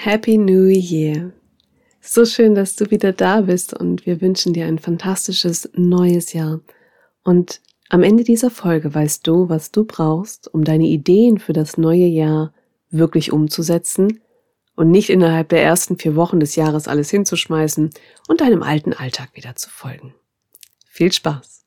Happy New Year! So schön, dass du wieder da bist und wir wünschen dir ein fantastisches neues Jahr. Und am Ende dieser Folge weißt du, was du brauchst, um deine Ideen für das neue Jahr wirklich umzusetzen und nicht innerhalb der ersten vier Wochen des Jahres alles hinzuschmeißen und deinem alten Alltag wieder zu folgen. Viel Spaß!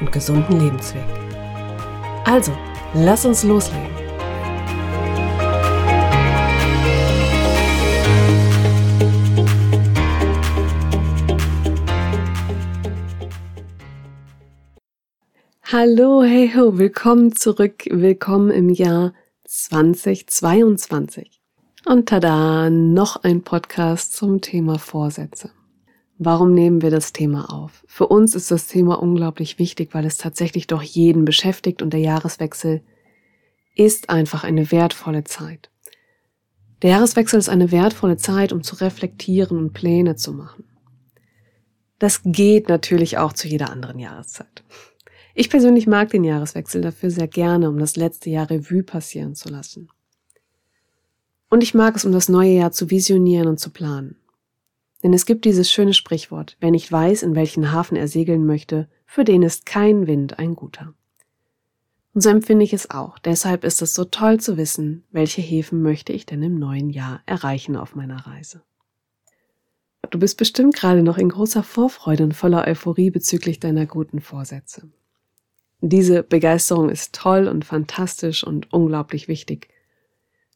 und gesunden Lebensweg. Also, lass uns loslegen. Hallo, hey ho, willkommen zurück, willkommen im Jahr 2022. Und tada, noch ein Podcast zum Thema Vorsätze. Warum nehmen wir das Thema auf? Für uns ist das Thema unglaublich wichtig, weil es tatsächlich doch jeden beschäftigt und der Jahreswechsel ist einfach eine wertvolle Zeit. Der Jahreswechsel ist eine wertvolle Zeit, um zu reflektieren und Pläne zu machen. Das geht natürlich auch zu jeder anderen Jahreszeit. Ich persönlich mag den Jahreswechsel dafür sehr gerne, um das letzte Jahr Revue passieren zu lassen. Und ich mag es, um das neue Jahr zu visionieren und zu planen. Denn es gibt dieses schöne Sprichwort, wer nicht weiß, in welchen Hafen er segeln möchte, für den ist kein Wind ein guter. Und so empfinde ich es auch. Deshalb ist es so toll zu wissen, welche Häfen möchte ich denn im neuen Jahr erreichen auf meiner Reise. Du bist bestimmt gerade noch in großer Vorfreude und voller Euphorie bezüglich deiner guten Vorsätze. Diese Begeisterung ist toll und fantastisch und unglaublich wichtig.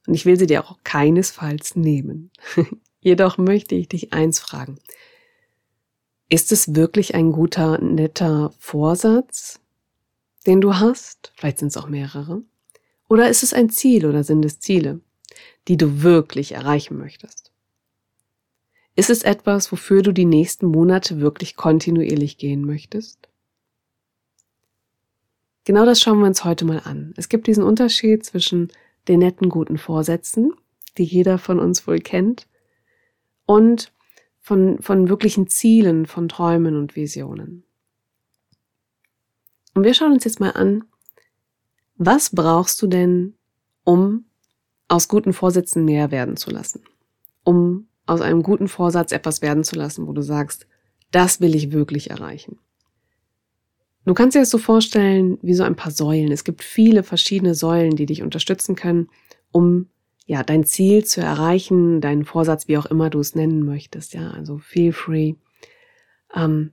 Und ich will sie dir auch keinesfalls nehmen. Jedoch möchte ich dich eins fragen. Ist es wirklich ein guter, netter Vorsatz, den du hast? Vielleicht sind es auch mehrere. Oder ist es ein Ziel oder sind es Ziele, die du wirklich erreichen möchtest? Ist es etwas, wofür du die nächsten Monate wirklich kontinuierlich gehen möchtest? Genau das schauen wir uns heute mal an. Es gibt diesen Unterschied zwischen den netten guten Vorsätzen, die jeder von uns wohl kennt, und von, von wirklichen Zielen, von Träumen und Visionen. Und wir schauen uns jetzt mal an, was brauchst du denn, um aus guten Vorsätzen mehr werden zu lassen? Um aus einem guten Vorsatz etwas werden zu lassen, wo du sagst, das will ich wirklich erreichen. Du kannst dir das so vorstellen wie so ein paar Säulen. Es gibt viele verschiedene Säulen, die dich unterstützen können, um ja, dein Ziel zu erreichen, deinen Vorsatz, wie auch immer du es nennen möchtest, ja, also feel free. Ähm,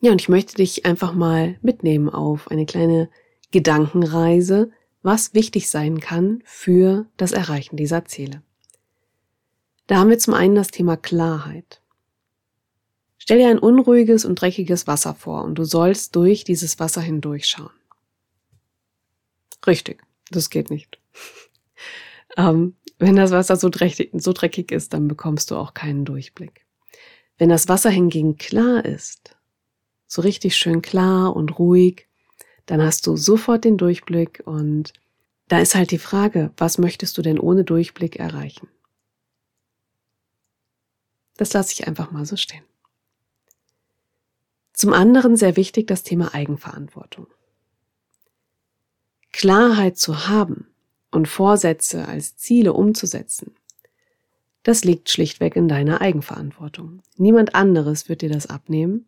ja, und ich möchte dich einfach mal mitnehmen auf eine kleine Gedankenreise, was wichtig sein kann für das Erreichen dieser Ziele. Da haben wir zum einen das Thema Klarheit. Stell dir ein unruhiges und dreckiges Wasser vor und du sollst durch dieses Wasser hindurchschauen. Richtig, das geht nicht. Ähm, wenn das Wasser so dreckig, so dreckig ist, dann bekommst du auch keinen Durchblick. Wenn das Wasser hingegen klar ist, so richtig schön klar und ruhig, dann hast du sofort den Durchblick und da ist halt die Frage, was möchtest du denn ohne Durchblick erreichen? Das lasse ich einfach mal so stehen. Zum anderen sehr wichtig das Thema Eigenverantwortung. Klarheit zu haben, und Vorsätze als Ziele umzusetzen, das liegt schlichtweg in deiner Eigenverantwortung. Niemand anderes wird dir das abnehmen,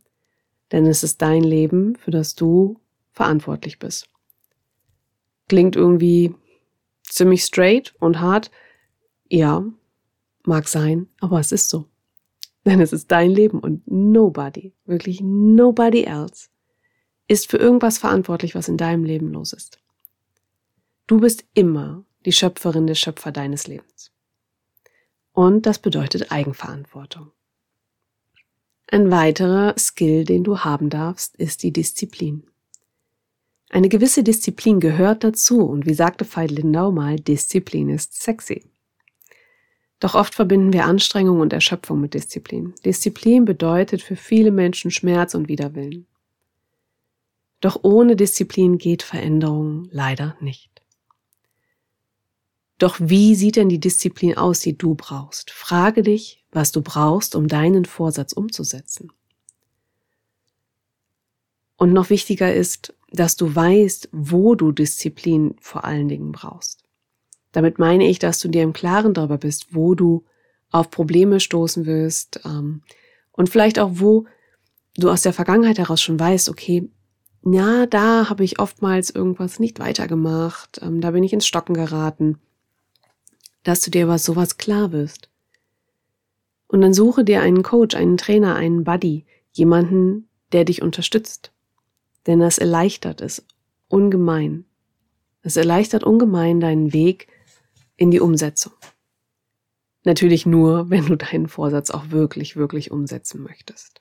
denn es ist dein Leben, für das du verantwortlich bist. Klingt irgendwie ziemlich straight und hart. Ja, mag sein, aber es ist so. Denn es ist dein Leben und nobody, wirklich nobody else, ist für irgendwas verantwortlich, was in deinem Leben los ist. Du bist immer die Schöpferin der Schöpfer deines Lebens. Und das bedeutet Eigenverantwortung. Ein weiterer Skill, den du haben darfst, ist die Disziplin. Eine gewisse Disziplin gehört dazu und wie sagte Veit Lindau mal, Disziplin ist sexy. Doch oft verbinden wir Anstrengung und Erschöpfung mit Disziplin. Disziplin bedeutet für viele Menschen Schmerz und Widerwillen. Doch ohne Disziplin geht Veränderung leider nicht. Doch wie sieht denn die Disziplin aus, die du brauchst? Frage dich, was du brauchst, um deinen Vorsatz umzusetzen. Und noch wichtiger ist, dass du weißt, wo du Disziplin vor allen Dingen brauchst. Damit meine ich, dass du dir im Klaren darüber bist, wo du auf Probleme stoßen wirst ähm, und vielleicht auch, wo du aus der Vergangenheit heraus schon weißt, okay, ja, da habe ich oftmals irgendwas nicht weitergemacht, ähm, da bin ich ins Stocken geraten, dass du dir über sowas klar wirst. Und dann suche dir einen Coach, einen Trainer, einen Buddy, jemanden, der dich unterstützt. Denn das erleichtert es ungemein. Es erleichtert ungemein deinen Weg in die Umsetzung. Natürlich nur, wenn du deinen Vorsatz auch wirklich, wirklich umsetzen möchtest.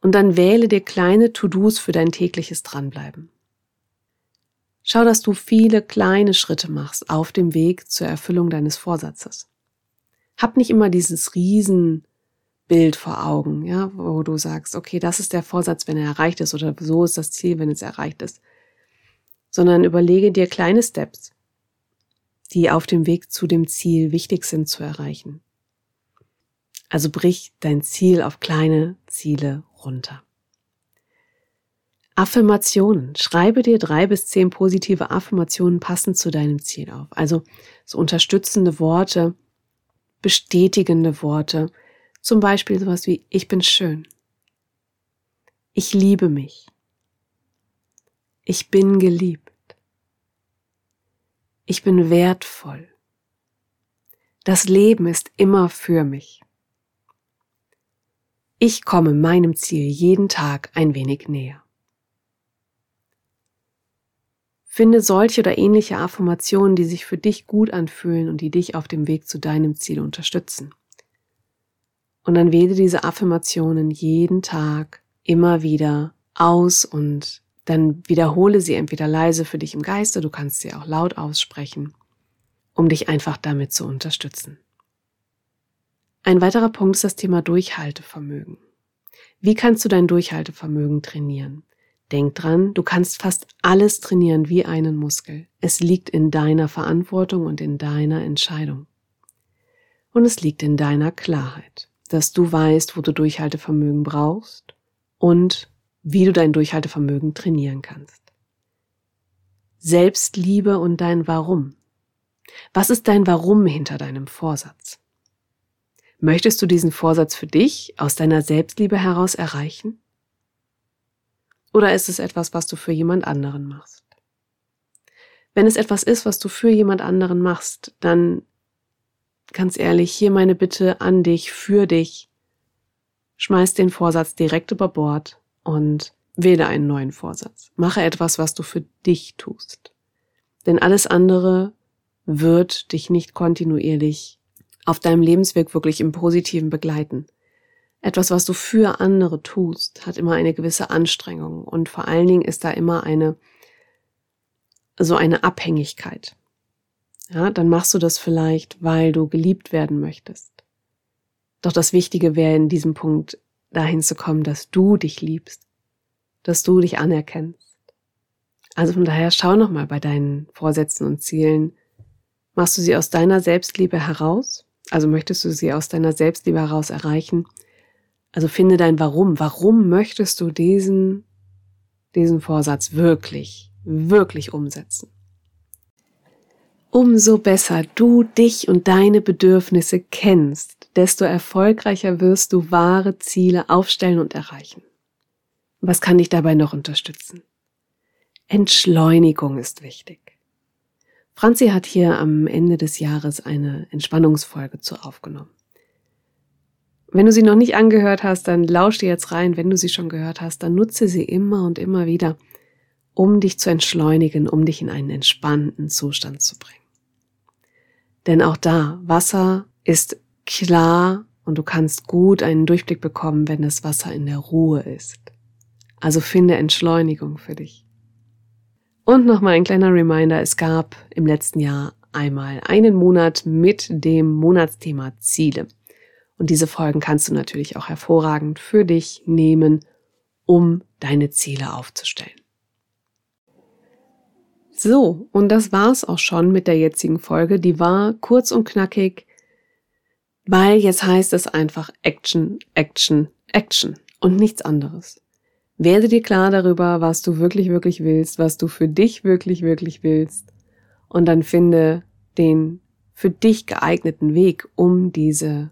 Und dann wähle dir kleine To-Dos für dein tägliches Dranbleiben. Schau, dass du viele kleine Schritte machst auf dem Weg zur Erfüllung deines Vorsatzes. Hab nicht immer dieses Riesenbild vor Augen, ja, wo du sagst, okay, das ist der Vorsatz, wenn er erreicht ist, oder so ist das Ziel, wenn es erreicht ist. Sondern überlege dir kleine Steps, die auf dem Weg zu dem Ziel wichtig sind zu erreichen. Also brich dein Ziel auf kleine Ziele runter. Affirmationen. Schreibe dir drei bis zehn positive Affirmationen passend zu deinem Ziel auf. Also so unterstützende Worte, bestätigende Worte. Zum Beispiel sowas wie Ich bin schön. Ich liebe mich. Ich bin geliebt. Ich bin wertvoll. Das Leben ist immer für mich. Ich komme meinem Ziel jeden Tag ein wenig näher. Finde solche oder ähnliche Affirmationen, die sich für dich gut anfühlen und die dich auf dem Weg zu deinem Ziel unterstützen. Und dann wähle diese Affirmationen jeden Tag immer wieder aus und dann wiederhole sie entweder leise für dich im Geiste, du kannst sie auch laut aussprechen, um dich einfach damit zu unterstützen. Ein weiterer Punkt ist das Thema Durchhaltevermögen. Wie kannst du dein Durchhaltevermögen trainieren? Denk dran, du kannst fast alles trainieren wie einen Muskel. Es liegt in deiner Verantwortung und in deiner Entscheidung. Und es liegt in deiner Klarheit, dass du weißt, wo du Durchhaltevermögen brauchst und wie du dein Durchhaltevermögen trainieren kannst. Selbstliebe und dein Warum. Was ist dein Warum hinter deinem Vorsatz? Möchtest du diesen Vorsatz für dich aus deiner Selbstliebe heraus erreichen? Oder ist es etwas, was du für jemand anderen machst? Wenn es etwas ist, was du für jemand anderen machst, dann ganz ehrlich, hier meine Bitte an dich, für dich. Schmeiß den Vorsatz direkt über Bord und wähle einen neuen Vorsatz. Mache etwas, was du für dich tust. Denn alles andere wird dich nicht kontinuierlich auf deinem Lebensweg wirklich im Positiven begleiten. Etwas, was du für andere tust, hat immer eine gewisse Anstrengung und vor allen Dingen ist da immer eine, so eine Abhängigkeit. Ja, dann machst du das vielleicht, weil du geliebt werden möchtest. Doch das Wichtige wäre in diesem Punkt dahin zu kommen, dass du dich liebst, dass du dich anerkennst. Also von daher schau nochmal bei deinen Vorsätzen und Zielen. Machst du sie aus deiner Selbstliebe heraus? Also möchtest du sie aus deiner Selbstliebe heraus erreichen? Also finde dein Warum. Warum möchtest du diesen, diesen Vorsatz wirklich, wirklich umsetzen? Umso besser du dich und deine Bedürfnisse kennst, desto erfolgreicher wirst du wahre Ziele aufstellen und erreichen. Was kann dich dabei noch unterstützen? Entschleunigung ist wichtig. Franzi hat hier am Ende des Jahres eine Entspannungsfolge zu aufgenommen. Wenn du sie noch nicht angehört hast, dann lausch dir jetzt rein. Wenn du sie schon gehört hast, dann nutze sie immer und immer wieder, um dich zu entschleunigen, um dich in einen entspannten Zustand zu bringen. Denn auch da, Wasser ist klar und du kannst gut einen Durchblick bekommen, wenn das Wasser in der Ruhe ist. Also finde Entschleunigung für dich. Und nochmal ein kleiner Reminder, es gab im letzten Jahr einmal einen Monat mit dem Monatsthema Ziele. Und diese Folgen kannst du natürlich auch hervorragend für dich nehmen, um deine Ziele aufzustellen. So, und das war's auch schon mit der jetzigen Folge. Die war kurz und knackig, weil jetzt heißt es einfach Action, Action, Action und nichts anderes. Werde dir klar darüber, was du wirklich, wirklich willst, was du für dich wirklich, wirklich willst. Und dann finde den für dich geeigneten Weg, um diese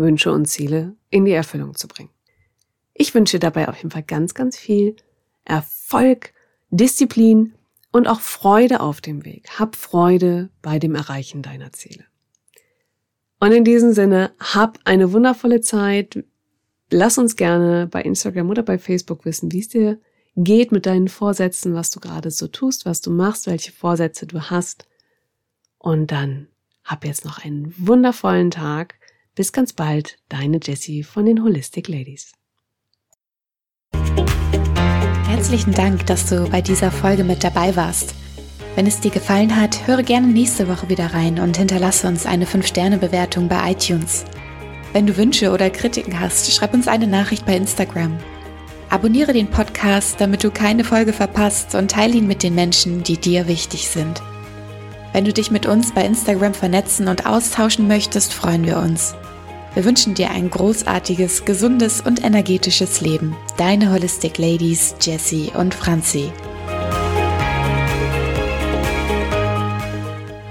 Wünsche und Ziele in die Erfüllung zu bringen. Ich wünsche dabei auf jeden Fall ganz, ganz viel Erfolg, Disziplin und auch Freude auf dem Weg. Hab Freude bei dem Erreichen deiner Ziele. Und in diesem Sinne, hab eine wundervolle Zeit. Lass uns gerne bei Instagram oder bei Facebook wissen, wie es dir geht mit deinen Vorsätzen, was du gerade so tust, was du machst, welche Vorsätze du hast. Und dann hab jetzt noch einen wundervollen Tag. Bis ganz bald, deine Jessie von den Holistic Ladies. Herzlichen Dank, dass du bei dieser Folge mit dabei warst. Wenn es dir gefallen hat, höre gerne nächste Woche wieder rein und hinterlasse uns eine 5-Sterne-Bewertung bei iTunes. Wenn du Wünsche oder Kritiken hast, schreib uns eine Nachricht bei Instagram. Abonniere den Podcast, damit du keine Folge verpasst und teile ihn mit den Menschen, die dir wichtig sind. Wenn du dich mit uns bei Instagram vernetzen und austauschen möchtest, freuen wir uns. Wir wünschen dir ein großartiges, gesundes und energetisches Leben. Deine Holistic Ladies Jessie und Franzi.